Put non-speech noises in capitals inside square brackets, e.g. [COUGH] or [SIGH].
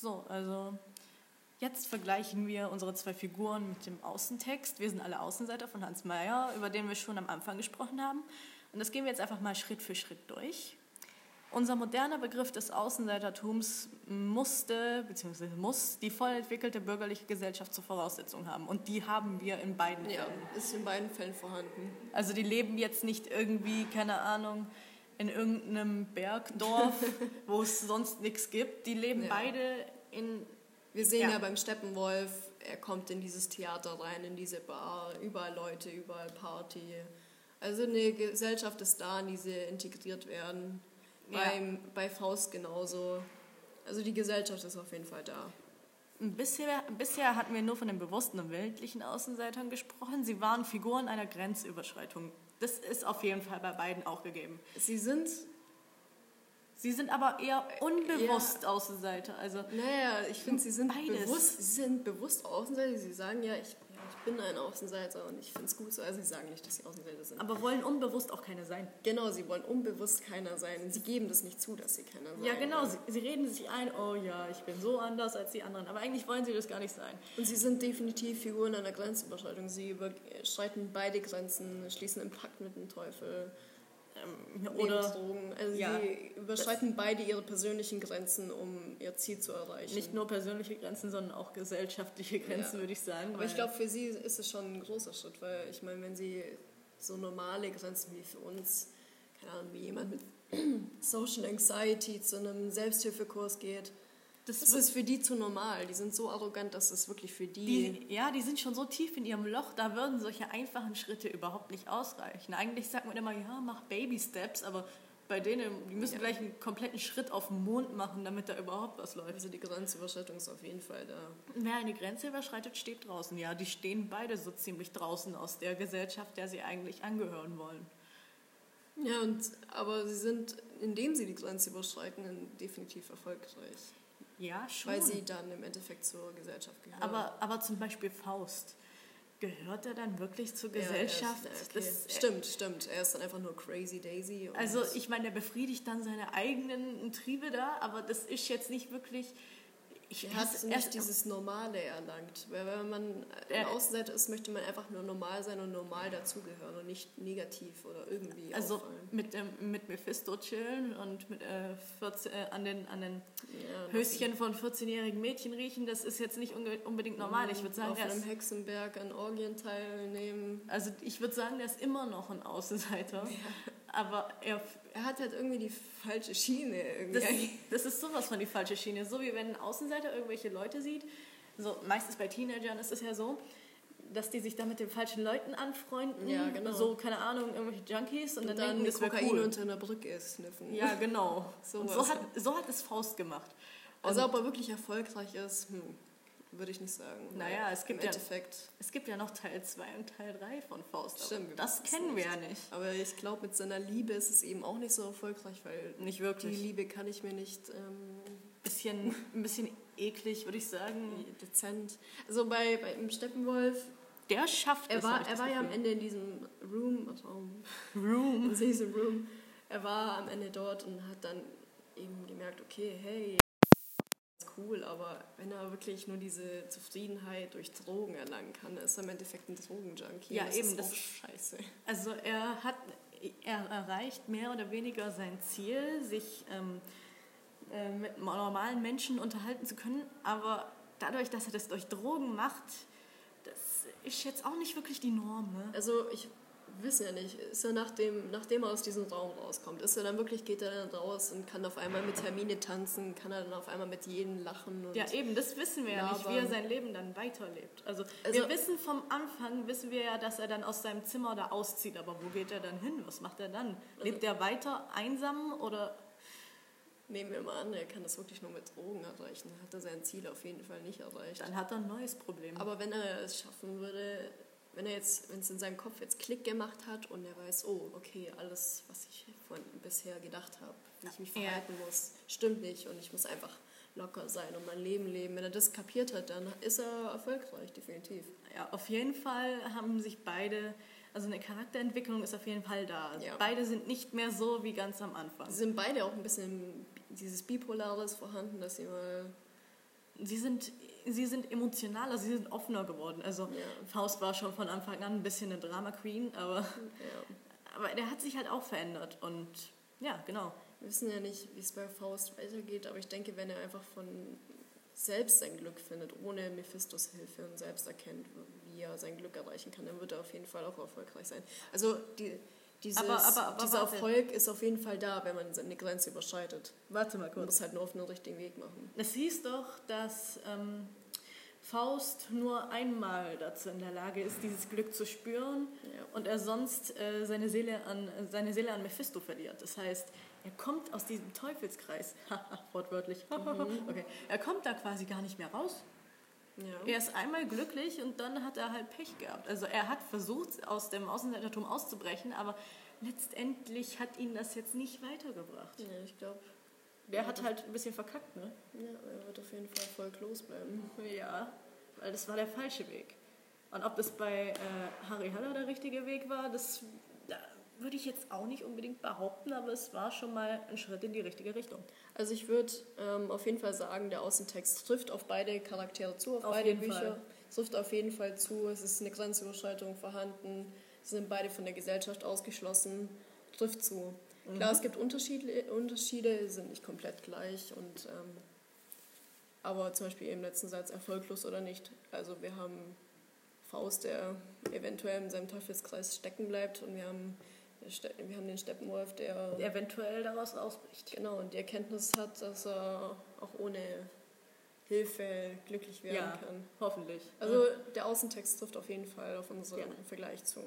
So, also jetzt vergleichen wir unsere zwei Figuren mit dem Außentext. Wir sind alle Außenseiter von Hans Meyer, über den wir schon am Anfang gesprochen haben. Und das gehen wir jetzt einfach mal Schritt für Schritt durch. Unser moderner Begriff des Außenseitertums musste bzw. muss die voll entwickelte bürgerliche Gesellschaft zur Voraussetzung haben. Und die haben wir in beiden Ja, Fällen. ist in beiden Fällen vorhanden. Also die leben jetzt nicht irgendwie, keine Ahnung, in irgendeinem Bergdorf, [LAUGHS] wo es sonst nichts gibt. Die leben Ja. beide in Wir sehen ja. Ja. beim Steppenwolf, er kommt in dieses Theater rein, in diese Bar, überall Leute, überall Party. Also eine Gesellschaft ist da, in die sie integriert werden. Ja. Beim, bei Faust genauso. Also die Gesellschaft ist auf jeden Fall da. Bisher, bisher hatten wir nur von den bewussten und weltlichen Außenseitern gesprochen. Sie waren Figuren einer Grenzüberschreitung. Das ist auf jeden Fall bei beiden auch gegeben. Sie sind, Sie sind aber eher unbewusst Außenseiter. Also naja, ich finde, sie sind Beides. bewusst, sie sind bewusst Außenseiter. Sie sagen ja, ich, ja, ich bin ein Außenseiter und ich finde es gut so. Also sie sagen nicht, dass sie Außenseiter sind. aber wollen unbewusst auch keine sein. Genau, sie wollen unbewusst keiner sein. Sie geben das nicht zu, dass sie keiner sein Ja, genau. Sie, sie reden sich ein, oh ja, ich bin so anders als die anderen. Aber eigentlich wollen sie das gar nicht sein. Und sie sind definitiv Figuren einer Grenzüberschreitung. Sie überschreiten beide Grenzen, schließen einen Pakt mit dem Teufel, Ähm, oder Drogen. Also ja, sie überschreiten beide ihre persönlichen Grenzen, um ihr Ziel zu erreichen. nicht nur persönliche Grenzen, sondern auch gesellschaftliche Grenzen, Ja. würde ich sagen. Aber ich glaube, für sie ist es schon ein großer Schritt, weil ich meine, wenn sie so normale Grenzen wie für uns, keine Ahnung, wie jemand mit [CLEARS THROAT] Social Anxiety zu einem Selbsthilfekurs geht, das das ist für die zu normal. Die sind so arrogant, dass es wirklich für die Die, ja, die sind schon so tief in ihrem Loch, da würden solche einfachen Schritte überhaupt nicht ausreichen. Eigentlich sagt man immer, ja, mach Baby-Steps, aber bei denen, die müssen Ja. gleich einen kompletten Schritt auf den Mond machen, damit da überhaupt was läuft. Also die Grenzüberschreitung ist auf jeden Fall da. Wer eine Grenze überschreitet, steht draußen. Ja, die stehen beide so ziemlich draußen aus der Gesellschaft, der sie eigentlich angehören wollen. Ja, und, aber sie sind, indem sie die Grenze überschreiten, definitiv erfolgreich. Ja, schon. Weil sie dann im Endeffekt zur Gesellschaft gehören. aber, aber zum Beispiel Faust. Gehört er dann wirklich zur Ja, ist- Gesellschaft? ja, okay. Das- stimmt, stimmt. Er ist dann einfach nur Crazy Daisy. Also ich meine, er befriedigt dann seine eigenen Triebe da, aber das ist jetzt nicht wirklich... Ich er hat nicht erst- dieses Normale erlangt. Weil wenn man Er- ein Außenseiter ist, möchte man einfach nur normal sein und normal dazugehören und nicht negativ oder irgendwie Also auffallen. mit, ähm, mit Mephisto chillen und mit, äh, 14, äh, an den, an den Ja, Höschen von 14-jährigen Mädchen riechen, das ist jetzt nicht unbedingt normal. Ich würde sagen, auf einem Hexenberg an Orgien teilnehmen. also ich würde sagen, der ist immer noch ein Außenseiter. Aber er, Er hat halt irgendwie die falsche Schiene. Irgendwie. das, das ist sowas von die falsche Schiene. So wie wenn ein Außenseiter irgendwelche Leute sieht, so meistens bei Teenagern ist es ja so, dass die sich da mit den falschen Leuten anfreunden. Ja, genau. So, keine Ahnung, irgendwelche Junkies und, und dann, dann denken, das Kokain cool. unter einer Brücke sniffen. Ja, genau. So [LAUGHS] und so hat, so hat es Faust gemacht. Also ob er wirklich erfolgreich ist, hm, würde ich nicht sagen. Naja, es gibt ja-. Es gibt ja noch Teil 2 und Teil 3 von Faust. Stimmt, das kennen wir ja nicht. Aber ich glaube, mit seiner Liebe ist es eben auch nicht so erfolgreich, weil Nicht die wirklich. Liebe kann ich mir nicht ähm, Bisschen, [LAUGHS] ein bisschen eklig, würde ich sagen. dezent. Also bei, bei im Steppenwolf, Der schafft er es. war, er war ja am. Ende in diesem Room, Raum, Room. [LAUGHS] in diesem Room. Er war am Ende dort und hat dann eben gemerkt, okay, hey, cool, aber wenn er wirklich nur diese Zufriedenheit durch Drogen erlangen kann, ist er im Endeffekt ein Drogenjunkie. Ja, das eben, Ist das ist- scheiße. Also er hat, er erreicht mehr oder weniger sein Ziel, sich ähm, äh, mit normalen Menschen unterhalten zu können, aber dadurch, dass er das durch Drogen macht, das ist jetzt auch nicht wirklich die Norm. Ne? Also ich wissen ja nicht, ist er nachdem, nachdem er aus diesem Raum rauskommt, ist er dann wirklich, geht er dann raus und kann auf einmal mit Hermine tanzen, kann er dann auf einmal mit jedem lachen Ja, eben, das wissen wir ja nicht, wie er sein Leben dann weiterlebt. Also, Also- wir wissen vom Anfang, wissen wir ja, dass er dann aus seinem Zimmer da auszieht, aber wo geht er dann hin? Was macht er dann? Lebt er weiter einsam oder nehmen wir mal an, er kann das wirklich nur mit Drogen erreichen, hat er sein Ziel auf jeden Fall nicht erreicht. dann hat er ein neues Problem? Aber wenn er es schaffen würde, wenn er jetzt, wenn es in seinem Kopf jetzt Klick gemacht hat und er weiß, oh, okay, alles, was ich von bisher gedacht habe, wie ich mich Ja. verhalten muss, stimmt nicht und ich muss einfach locker sein und mein Leben leben. Wenn er das kapiert hat, dann ist er erfolgreich, definitiv. Ja, auf jeden Fall haben sich beide, also eine Charakterentwicklung ist auf jeden Fall da. Ja. Beide sind nicht mehr so wie ganz am Anfang. Sie sind beide auch ein bisschen dieses Bipolares vorhanden, dass sie mal sie sind, sie sind emotionaler, sie sind offener geworden. Also Ja. Faust war schon von Anfang an ein bisschen eine Drama Queen, aber, Ja. aber der hat sich halt auch verändert und ja, genau. Wir wissen ja nicht, wie es bei Faust weitergeht, aber ich denke, wenn er einfach von selbst sein Glück findet, ohne Mephistos Hilfe und selbst erkennt, wie er sein Glück erreichen kann, dann wird er auf jeden Fall auch erfolgreich sein. Also die, dieses, Aber- aber- aber dieser. Erfolg ist auf jeden Fall da, wenn man seine Grenze überschreitet. Warte mal Man muss halt nur auf den richtigen Weg machen. Es hieß doch, dass ähm, Faust nur einmal dazu in der Lage ist, dieses Glück zu spüren Ja. und er sonst äh, seine, Seele an, seine Seele an Mephisto verliert. Das heißt, er kommt aus diesem Teufelskreis, [LAUGHS] wortwörtlich, [LAUGHS] okay, er kommt da quasi gar nicht mehr raus. Ja. Er ist einmal glücklich und dann hat er halt Pech gehabt. Also er hat versucht, aus dem Außenseitertum auszubrechen, aber letztendlich hat ihn das jetzt nicht weitergebracht. ja, ich glaube, Der hat halt ein bisschen verkackt, ne? ja, er wird auf jeden Fall erfolglos bleiben. [LAUGHS] Ja, weil das war der falsche Weg. Und ob das bei äh, Harry Haller der richtige Weg war, das da würde ich jetzt auch nicht unbedingt behaupten, aber es war schon mal ein Schritt in die richtige Richtung. Also ich würde ähm, auf jeden Fall sagen, der Außentext trifft auf beide Charaktere zu, auf, Auf beide Bücher. Fall. Trifft auf jeden Fall zu, es ist eine Grenzüberschreitung vorhanden, sie sind beide von der Gesellschaft ausgeschlossen, trifft zu. Klar, es gibt Unterschiede, Unterschiede, sind nicht komplett gleich und ähm, aber zum Beispiel im letzten Satz erfolglos oder nicht. Also wir haben Faust, der eventuell in seinem Teufelskreis stecken bleibt und wir haben, wir haben den Steppenwolf, der eventuell daraus ausbricht. Genau, und die Erkenntnis hat, dass er auch ohne Hilfe glücklich werden Ja, kann. hoffentlich. Also der Außentext trifft auf jeden Fall auf unseren Ja. Vergleich zu.